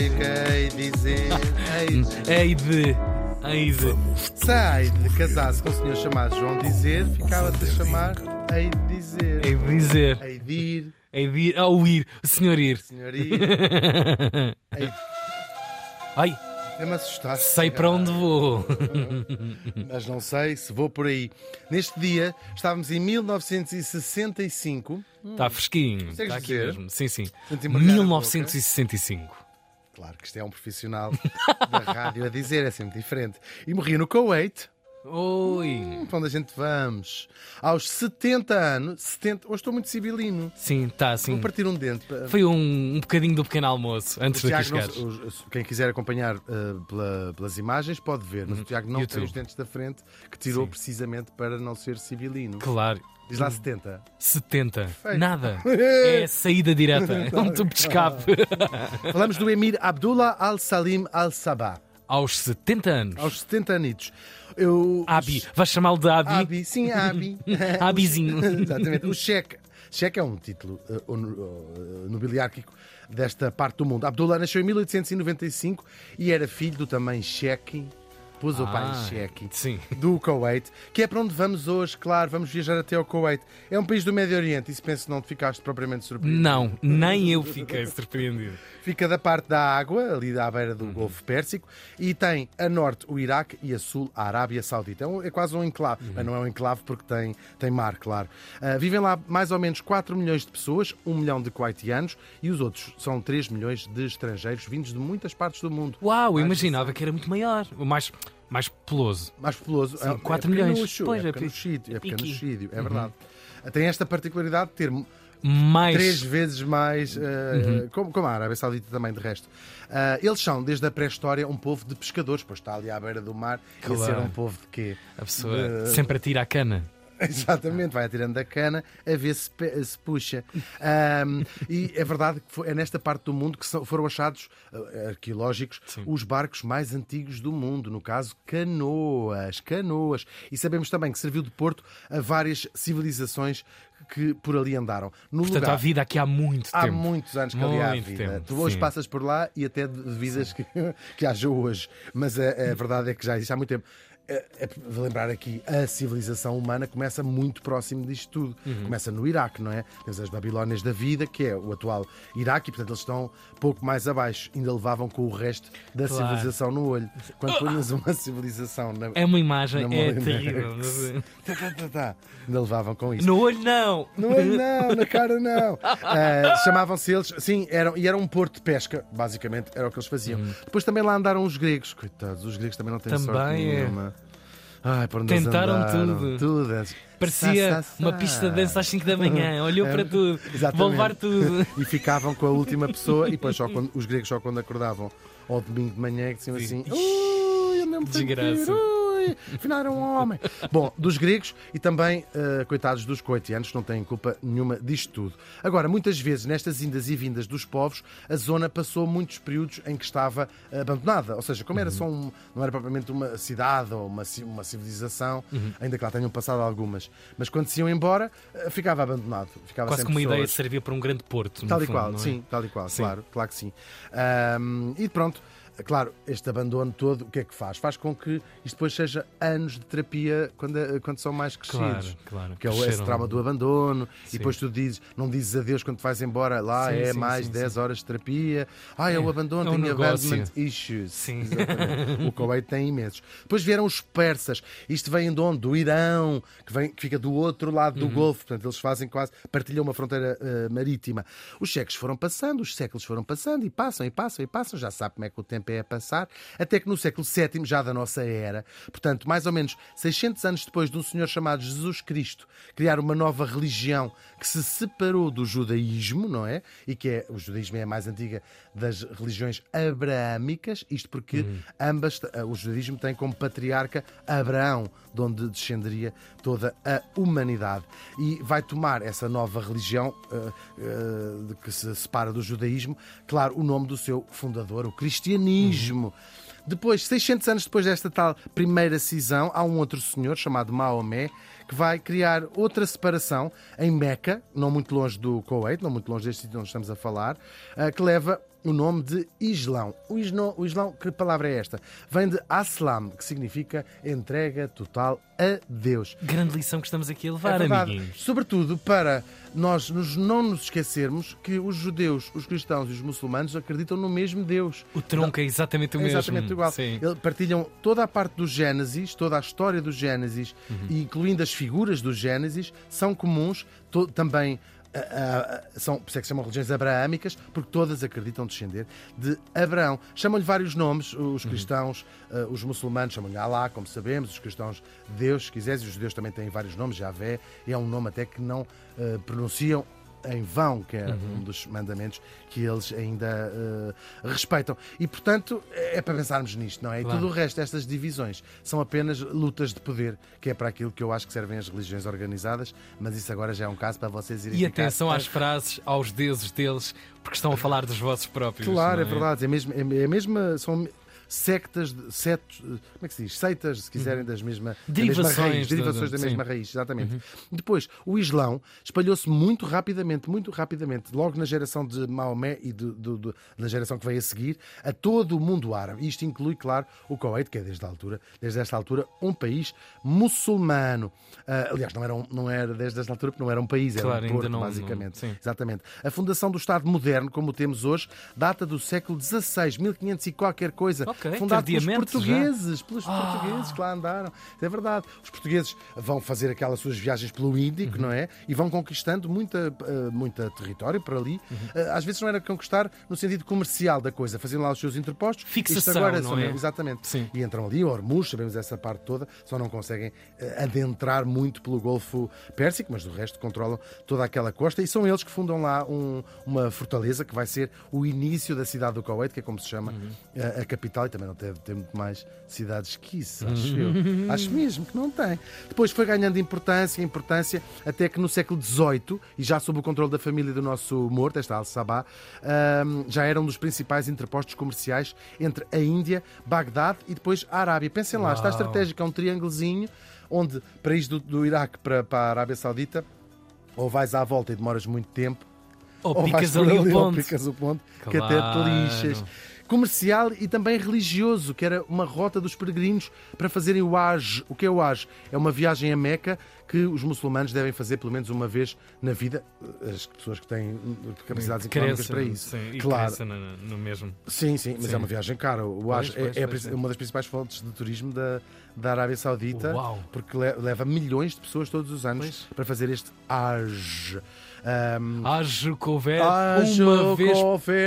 sei o que hei de dizer. Hei de... Hei de. Se hei de casar-se com um senhor chamado João Dizer, ficava-se a chamar Hei de dizer. Hei de dizer. Hei de ir, Hei de ir. Ao ir. O senhor ir. senhor ir. Hei de... Ai, assustaste. sei para onde vou. Mas não sei se vou por aí. Neste dia, estávamos em 1965. Está fresquinho. Está aqui dizer? mesmo. Sim, sim. Portanto, embargar a 1965. Claro que isto é um profissional da rádio a dizer, é sempre diferente. E morri no Kuwait. Oi. Para onde a gente vamos? Aos 70 anos, 70, hoje estou muito civilino. Sim, está assim. Vou partir um dente. Foi um, um bocadinho do pequeno almoço antes de chegares. quem quiser acompanhar uh, pela- pelas imagens pode ver, mas o Tiago não tem YouTube. os dentes da frente que tirou Sim. precisamente para não ser civilino. Claro. Diz lá 70. 70. Perfeito. Nada. É saída direta. É um tubo de escape. Falamos do Emir Abdullah Al-Salim Al-Sabah, Aos 70 anos. aos 70 anitos. Eu, Abi. Vais chamá-lo de Abi? Abi, sim, Abi. Abizinho. Exatamente. O cheque. Cheque é um título uh, uh, nobiliárquico desta parte do mundo. Abdullah nasceu em 1895 e era filho do também cheque. Pôs o pai Ah, em cheque. Sim. Do Kuwait, que é para onde vamos hoje, claro, vamos viajar até ao Kuwait. É um país do Médio Oriente e se penso não te ficaste propriamente surpreendido. Não, nem eu fiquei surpreendido. Fica da parte da água, ali à beira do Golfo Pérsico, e tem a norte o Iraque e a sul a Arábia Saudita. É, um- é quase um enclave, mas não é um enclave porque tem, tem mar, claro. Ah, vivem lá mais ou menos 4 milhões de pessoas, 1 milhão de kuwaitianos, e os outros são 3 milhões de estrangeiros vindos de muitas partes do mundo. Uau, eu imaginava que era muito maior. Mais, mais populoso. Mais populoso. Sim, é, quatro é milhões. Pois, é é pequenuchídio, é. Uhum. pequenuchídio, é verdade. Tem esta particularidade de ter Mais. três vezes mais, eh, como, como a Arábia Saudita também, de resto. Ah, eles são, desde a pré-história, um povo de pescadores, pois está ali à beira do mar, e Claro. ser um povo de quê? A pessoa De- sempre atira a cana. Exatamente, vai atirando da cana a ver se, se puxa. Ahm, e é verdade que é nesta parte do mundo que são- foram achados ah, arqueológicos os barcos mais antigos do mundo, no caso, canoas. Canoas. E sabemos também que serviu de porto a várias civilizações que por ali andaram. No Portanto, lugar, há vida aqui há muito Há tempo. muitos anos que ali há Muito vida. tempo, tu hoje sim. passas por lá e até de vidas que, que haja hoje. Mas a, a verdade é que já existe há muito tempo. É, é lembrar aqui, a civilização humana começa muito próximo disto tudo. Uhum. Começa no Iraque, não é? Temos as Babilónias da vida, que é o atual Iraque, e portanto eles estão pouco mais abaixo. Ainda levavam com o resto da Claro. civilização no olho. Quando punhas uma civilização na. É uma imagem, é Molinex, terrível. tá, tá, tá, tá, ainda levavam com isso. No olho, não. Não é não, na cara não. Ah, Chamavam-se eles, sim, eram, e era um porto de pesca, basicamente, era o que eles faziam. Depois também lá andaram os gregos, coitados, os gregos também não têm sorte Também é. nenhuma. Ai, por onde Tentaram andaram, tudo. tudo. Parecia Sa, sa, uma sa. pista de dança às 5 da manhã. Olhou É, para tudo. exatamente. Vou levar tudo. E ficavam com a última pessoa, e depois só quando, os gregos só quando acordavam ao domingo de manhã é que diziam assim: Ui, andei-me a Desgraça. Afinal era um homem. Bom, dos gregos e também, eh, coitados dos coitianos, que não têm culpa nenhuma disto tudo. Agora, muitas vezes, nestas indas e vindas dos povos, a zona passou muitos períodos em que estava abandonada. Ou seja, como era só um, não era propriamente uma cidade ou uma, uma civilização, ainda que lá tenham passado algumas, mas quando se iam embora, eh, ficava abandonado. Ficava Quase como uma ideia de pessoas. servir para um grande porto. Tal e fundo, qual, é? sim, tal e qual, Sim. claro, claro que sim. Ahm, e pronto, claro, este abandono todo, o que é que faz? Faz com que isto depois seja anos de terapia quando, quando são mais crescidos. Claro, claro. Que é o- esse trauma do abandono, Sim. e depois tu dizes, não dizes adeus quando te vais embora, lá Sim, é sim, mais sim, 10 horas de terapia, ah, é, o abandono, é um tem negócio. abandonment issues. Sim. O Kuwait tem imensos. Depois vieram os persas, isto vem de onde? Do Irão, que, vem, que fica do outro lado Uhum. do Golfo, portanto eles fazem quase, partilham uma fronteira eh, marítima. Os séculos foram passando, os séculos foram passando e passam e passam e passam, já sabe como é que o tempo é a passar, até que no século VII, já da nossa era, portanto, mais ou menos 600 anos depois de um senhor chamado Jesus Cristo criar uma nova religião que se separou do judaísmo, não é? E que é, o judaísmo é a mais antiga das religiões abraâmicas, isto porque ambas, eh, o judaísmo tem como patriarca Abraão, de onde descenderia toda a humanidade. E vai tomar essa nova religião eh, de que se separa do judaísmo, claro, o nome do seu fundador, o cristianismo. Depois, 600 anos depois desta tal primeira cisão, há um outro senhor chamado Maomé que vai criar outra separação em Meca, não muito longe do Kuwait, não muito longe deste sítio onde estamos a falar, eh, que leva o nome de Islão. O Islão, o Islão, que palavra é esta? Vem de Aslam, que significa entrega total a Deus. Grande lição que estamos aqui a levar, É verdade. amiguinhos. Sobretudo para nós nos- não nos esquecermos que os judeus, os cristãos e os muçulmanos acreditam no mesmo Deus. O tronco é exatamente o É mesmo. exatamente igual. Sim. Eles partilham toda a parte do Gênesis, toda a história do Gênesis, Uhum. incluindo as figuras do Gênesis, são comuns to- também. São, por isso é que se chamam religiões abraâmicas, porque todas acreditam descender de Abraão. Chamam-lhe vários nomes, os Uhum. cristãos, ah, os muçulmanos chamam-lhe Alá, como sabemos, os cristãos Deus, se quiseres, e os judeus também têm vários nomes, Javé, é um nome até que não ah, pronunciam em vão, que é Uhum. um dos mandamentos que eles ainda eh, respeitam. E, portanto, é para pensarmos nisto, não é? E Claro. tudo o resto, estas divisões, são apenas lutas de poder, que é para aquilo que eu acho que servem as religiões organizadas, mas isso agora já é um caso para vocês irem E atenção às frases, aos deuses deles, porque estão a falar dos vossos próprios. Claro, não é verdade. É mesmo, é, é mesmo, são sectas, de- setos, como é que se diz? Seitas, se quiserem, das mesma, da mesma Derivações raiz, da- derivações da- da, mesma raiz, exatamente. Depois, o Islão espalhou-se muito rapidamente, muito rapidamente, logo na geração de Maomé e do, do- do- na geração que veio a seguir, a todo o mundo árabe. Isto inclui, claro, o Kuwait, que é desde, a altura, desde esta altura um país muçulmano. Ah, aliás, não era, um- não era desde esta altura, porque não era um país, era Claro, um porto, não- não- basicamente. sim. Exatamente. A fundação do Estado moderno, como o temos hoje, data do século XVI, 1500 e qualquer coisa. Ok, fundado pelos tardiamente já. portugueses, pelos Ah. portugueses que lá andaram. É verdade. Os portugueses vão fazer aquelas suas viagens pelo Índico, Uhum. não é? E vão conquistando muita, eh, muita território por ali. Uhum. Eh, Às vezes não era conquistar no sentido comercial da coisa, faziam lá os seus interpostos. Fixação, Isto agora não são- é? Exatamente. Sim. E entram ali, Hormuz, sabemos essa parte toda, só não conseguem eh, adentrar muito pelo Golfo Pérsico, mas do resto controlam toda aquela costa e são eles que fundam lá um- uma fortaleza que vai ser o início da cidade do Kuwait, que é como se chama Uhum. eh, a, capital, também não deve ter muito mais cidades que isso, acho eu. Acho mesmo que não tem. Depois foi ganhando importância, importância, até que no século XVIII, e já sob o controle da família do nosso morto, esta Al-Sabah, já era um dos principais interpostos comerciais entre a Índia, Bagdade e depois a Arábia. Pensem lá, está Uau. estratégica, é um triângulozinho, onde para ir do, do Iraque para, para a Arábia Saudita, ou vais à volta e demoras muito tempo, Ou ou picas ali o ponto. picas o ponto, que até te Claro. lixas. Comercial e também religioso, que era uma rota dos peregrinos para fazerem o Hajj. O que é o Hajj? É uma viagem a Meca que os muçulmanos devem fazer pelo menos uma vez na vida, as pessoas que têm capacidades económicas para isso. sim, e claro. cresce no, no mesmo. Sim, sim, mas Sim. é uma viagem cara. O Hajj é, é sim. uma das principais fontes de turismo da, da Arábia Saudita, Uau. porque le- leva milhões de pessoas todos os anos Pois. para fazer este Hajj. Ahm, Haja que houver Haja uma vez. por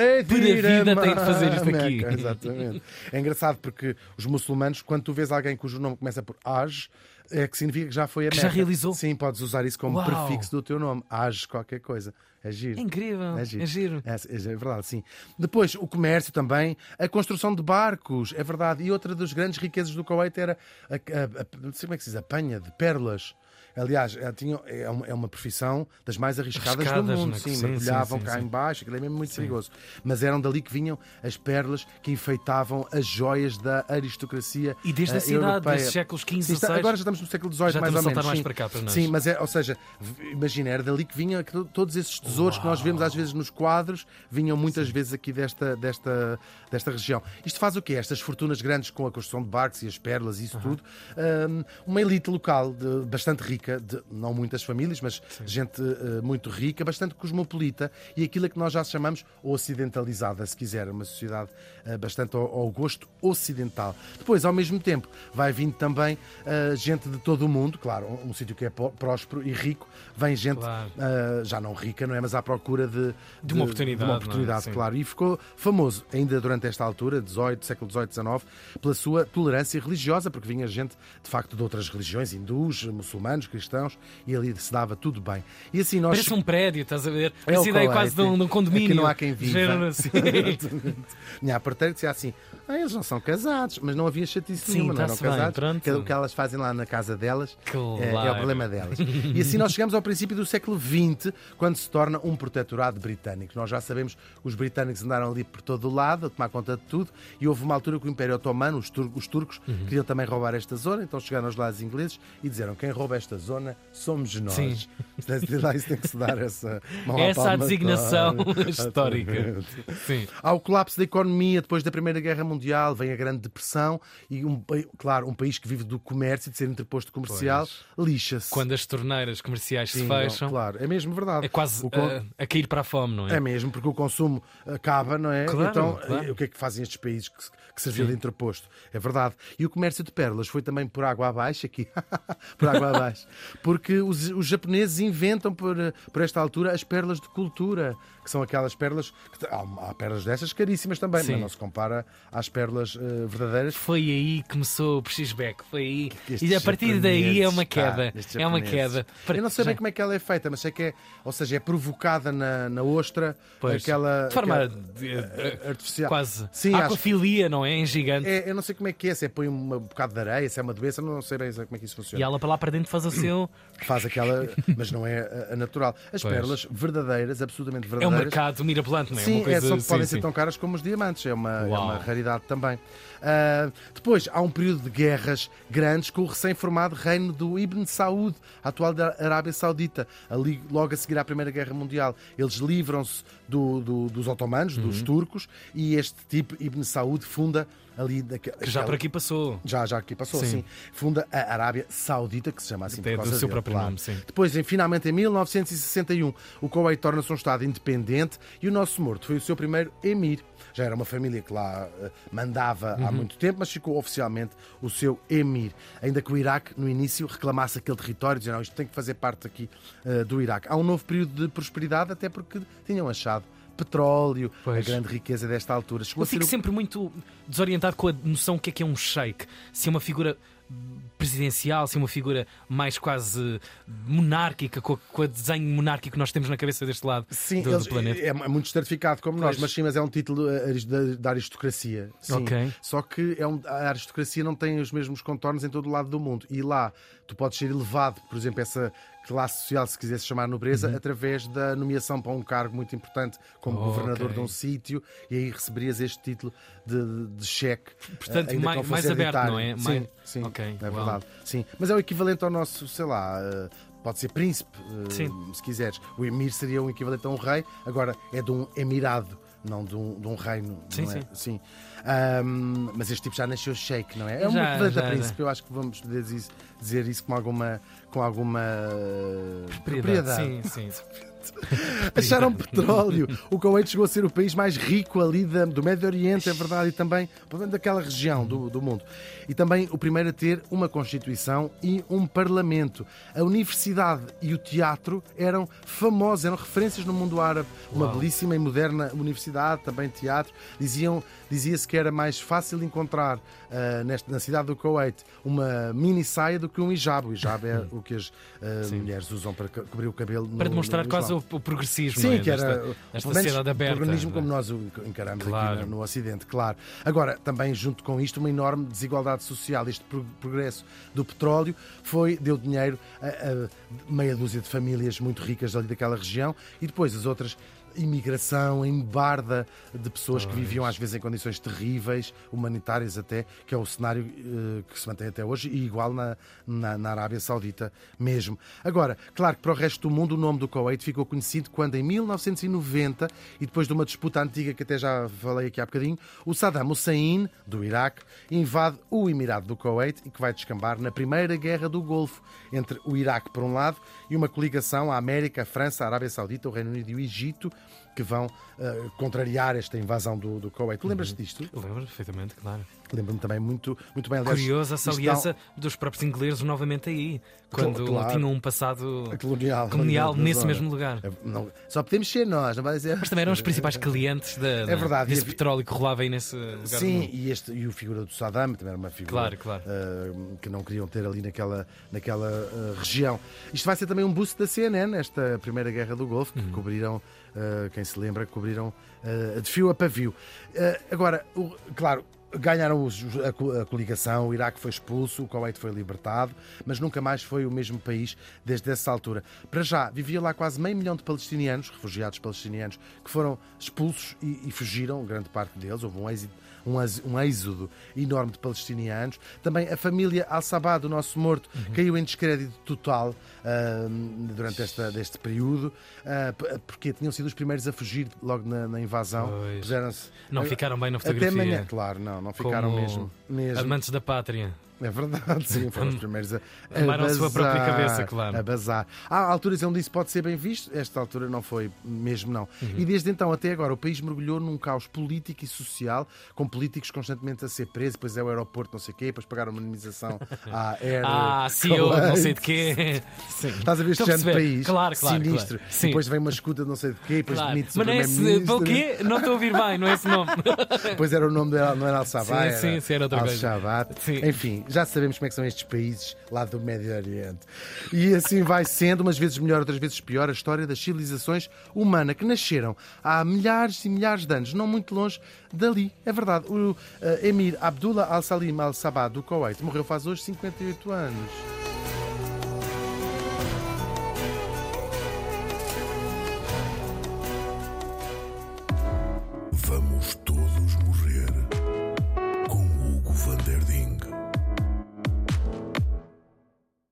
a vida tem de fazer isto Meca, aqui. Exatamente. É engraçado porque os muçulmanos, quando tu vês alguém cujo nome começa por Hajj, é que significa que já foi a Que Meca. já realizou. Sim, podes usar isso como Uau. prefixo do teu nome. Hajj qualquer coisa. É giro. É incrível. É É giro. giro. É, é verdade, sim. Depois, o comércio também, a construção de barcos, é verdade. E outra das grandes riquezas do Kuwait era, a, a- a- não sei como é que se diz, a panha de pérolas. Aliás, é, tinha- é uma, é uma profissão das mais arriscadas, Arriscadas, do mundo. né? Sim, Sim, mergulhavam sim, cá sim, sim. embaixo, aquilo é mesmo muito perigoso. Mas eram dali que vinham as pérolas que enfeitavam as joias da aristocracia E desde a eh, cidade, europeia. desde séculos XV, Sim, XVI. agora já estamos no século XVIII, mais ou a menos. mais sim. para cá, para nós. Sim, mas é, ou seja, imagina, era dali que vinham todos esses tesouros que nós vemos às vezes nos quadros, vinham muitas vezes aqui desta, desta, desta região. Isto faz o quê? Estas fortunas grandes com a construção de barcos e as pérolas e isso tudo, hum, uma elite local de- bastante rica, de não muitas famílias, mas gente eh, muito rica, bastante cosmopolita e aquilo a que nós já chamamos ocidentalizada, se quiser, uma sociedade eh, bastante ao, ao gosto ocidental. Depois, ao mesmo tempo, vai vindo também eh, gente de todo o mundo, claro, um, um sítio que é pró- próspero e rico, vem gente Claro. já não rica, não é? Mas à procura de, De uma oportunidade, de uma é? oportunidade, Sim. claro. E ficou famoso, ainda durante esta altura, 18, século XVIII, XIX, pela sua tolerância religiosa, porque vinha gente, de facto, de outras religiões, hindus, muçulmanos, cristãos, e ali se dava tudo bem. E assim nós. Parece um prédio, estás a ver? É Essa ideia quase de um, de um condomínio. Aqui não há quem viva. Género assim. A porteira que dizia assim: ah, eles não são casados, mas não havia chatice Sim, nenhuma, não eram bem, casados. Que é o que elas fazem lá na casa delas é, é o Claro. problema delas. E assim nós chegamos ao princípio do século XX, quando se torna um protetorado britânico. Nós já sabemos que os britânicos andaram ali por todo o lado, a tomar conta de tudo, e houve uma altura que o Império Otomano, os, tur- os turcos, Uhum. queriam também roubar esta zona, então chegaram lá os ingleses e disseram: quem rouba esta zona somos nós. Sim. Lá isso tem que se dar essa, Essa a designação histórica. Sim. Há o colapso da economia depois da Primeira Guerra Mundial, vem a Grande Depressão e, um, claro, um país que vive do comércio e de ser interposto comercial lixa-se. Quando as torneiras comerciais se Sim, fecham, Claro, é mesmo verdade. é quase O uh, a cair para a fome, não é? É mesmo, porque o consumo acaba, não é? Claro, então, claro. o que é que fazem estes países que, se- que serviam de interposto? É verdade. E o comércio de pérolas foi também por água abaixo aqui. por água abaixo. Porque os, os japoneses inventam por, por esta altura as pérolas de cultura, que são aquelas pérolas. Que, há, há pérolas dessas caríssimas também, Sim. mas não se compara às pérolas eh, verdadeiras. Foi aí que começou o Prechisbeck. Foi aí. E a partir daí é uma queda. estes é uma queda. Eu não sei bem como é que ela é feita, mas sei que é, ou seja, é provocada na, na ostra Pois. aquela, De forma aquela- artificial. quase. Sim, Aquafilia, não é? Em gigante. É, eu não sei como é que é, se é põe um bocado de areia, se é uma doença, não sei bem como é que isso E funciona. ela para lá para dentro faz o seu. Faz aquela, mas não é a, a natural. As Pois. pérolas verdadeiras, absolutamente É um verdadeiras. mercado mirabolante, não é? Sim, uma coisa, é, só que sim, podem sim. ser tão caras como os diamantes, é uma, é uma raridade também. Ah, depois, há um período de guerras grandes com o recém-formado reino do Ibn Saud, atual da Arábia Saudita, ali logo a seguir à Primeira Guerra Mundial. Eles livram-se do- do- dos otomanos, Uhum. dos turcos, e este tipo, Ibn Saud, funda ali... daque- Que já por aqui passou. já, já aqui passou, Sim. sim. Funda a Arábia Saudita, que se chama assim Até por do causa seu dele, próprio claro. nome, sim. Depois, em, finalmente, em 1961, o Kuwait torna-se um Estado independente e o nosso morto foi o seu primeiro emir. Já era uma família que lá eh, mandava Uhum. há muito tempo, mas ficou oficialmente o seu emir. Ainda que o Iraque, no início, reclamasse aquele território, dizendo, não, isto tem que fazer parte aqui eh, do Iraque. Há um novo período de prosperidade, até porque tinham achado petróleo, Pois. a grande riqueza desta altura. Chegou Eu fico sempre muito desorientado com a noção do que é que é um sheik. Se é uma figura presidencial, é uma figura mais quase monárquica, com, com o desenho monárquico que nós temos na cabeça deste lado Sim, do, eles- do planeta. é, é muito estratificado como nós, Pois. mas sim, mas é um título eh, da, aristocracia. Sim. Ok. Só que é um- a aristocracia não tem os mesmos contornos em todo o lado do mundo. E lá tu podes ser elevado, por exemplo, essa classe social, se quisesse chamar nobreza, através da nomeação para um cargo muito importante como Uhum. Oh, governador ok. de um sítio, e aí receberias este título de, de cheque. Portanto, eh, mais- mais aberto, não é? Sim, Mais- sim, É verdade. Sim, mas é o equivalente ao nosso, sei lá, eh, pode ser príncipe, eh, Sim. se quiseres. O emir seria um equivalente a um rei, agora é de um emirado, não de um, de um reino. Sim, não é? sim. sim. Ahm, mas este tipo já nasceu sheik, não é? É um equivalente a príncipe, já. eu acho que vamos poder dizer isso, dizer isso com alguma, com alguma eh, Propriedade. Sim, sim. Acharam petróleo. O Kuwait chegou a ser o país mais rico ali do Médio Oriente, é verdade, e também pelo menos daquela região do, do mundo. E também o primeiro a ter uma Constituição e um Parlamento. A universidade e o teatro eram famosos, eram referências no mundo árabe. Uma Uau. belíssima e moderna universidade, também teatro. Diziam, dizia-se que era mais fácil encontrar ah, nesta, na cidade do Kuwait uma mini saia do que um hijab. O hijab é o que as ah, mulheres usam para co- cobrir o cabelo. no- Para demonstrar no quase O, o progressismo Sim, é? que era desta, desta sociedade aberta. organismo como não é? nós o encaramos Claro. aqui no, no Ocidente, claro. Agora, também junto com isto, uma enorme desigualdade social. Este pro- progresso do petróleo foi, deu dinheiro a, a meia dúzia de famílias muito ricas ali daquela região e depois as outras imigração, embarda de pessoas que viviam às vezes em condições terríveis, humanitárias até, que é o cenário eh, que se mantém até hoje e igual na, na, na Arábia Saudita mesmo. Agora, claro que para o resto do mundo o nome do Kuwait ficou conhecido quando em 1990 e depois de uma disputa antiga que até já falei aqui há bocadinho, o Saddam Hussein, do Iraque, invade o Emirado do Kuwait e que vai descambar na Primeira Guerra do Golfo entre o Iraque por um lado e uma coligação a América, a França, a Arábia Saudita, o Reino Unido e o Egito que vão eh, contrariar esta invasão do, do Kuwait. Tu lembras disto? Eu lembro perfeitamente, claro. Lembro-me também muito, muito bem. Aliás, Curiosa essa aliança dos próprios ingleses novamente aí, quando Claro. tinham um passado colonial, colonial nesse zona. mesmo lugar. É, não- só podemos ser nós, não vai dizer. Mas também eram os principais clientes da, É verdade, desse e petróleo que rolava aí nesse lugar. Sim, e, este, e o figura do Saddam também era uma figura Claro, claro. ah, que não queriam ter ali naquela, naquela ah, região. Isto vai ser também um boost da CNN, esta primeira guerra do Golfo, que Uhum. cobriram, quem se lembra, cobriram ah, de fio a pavio. Ah, agora, claro. ganharam a coligação, o Iraque foi expulso, o Kuwait foi libertado, mas nunca mais foi o mesmo país desde essa altura. Para já, vivia lá quase meio milhão de palestinianos, refugiados palestinianos, que foram expulsos e, e fugiram, grande parte deles, houve um êxito. Um, um êxodo enorme de palestinianos. Também a família Al-Sabah, do nosso morto, caiu em descrédito total ah, durante esta, deste período, p- porque tinham sido os primeiros a fugir logo na, na invasão. Não ficaram bem na até fotografia. amanhã, claro, não, não ficaram mesmo. mesmo. Amantes da pátria. É verdade, sim, foram os primeiros a, a a sua bazar, própria cabeça, claro. A bazar. Há alturas onde isso pode ser bem visto, esta altura não foi mesmo, não. Uhum. E desde então até agora o país mergulhou num caos político e social, com políticos constantemente a ser presos, depois é o aeroporto, não sei o quê, depois pagaram uma indemnização à Air. Ah, CEO, não sei de quê. Sim. Estás a ver este género de país Claro, claro, sinistro. claro. Sim. Depois vem uma escuta de não sei de quê, depois Claro. demite-se Mas o não é esse. primeiro-ministro. Para o quê? Não estou a ouvir bem, não é esse nome. Depois era o nome dela, não era Al-Sabah, Sim, sim, sim, era outra coisa. Al-Shabaab. Sim. Enfim, já sabemos como é que são estes países lá do Médio Oriente. E assim vai sendo, umas vezes melhor, outras vezes pior, a história das civilizações humanas que nasceram há milhares e milhares de anos, não muito longe dali. É verdade, o eh, Emir Abdullah Al-Salim Al-Sabah do Kuwait morreu faz hoje 58 anos.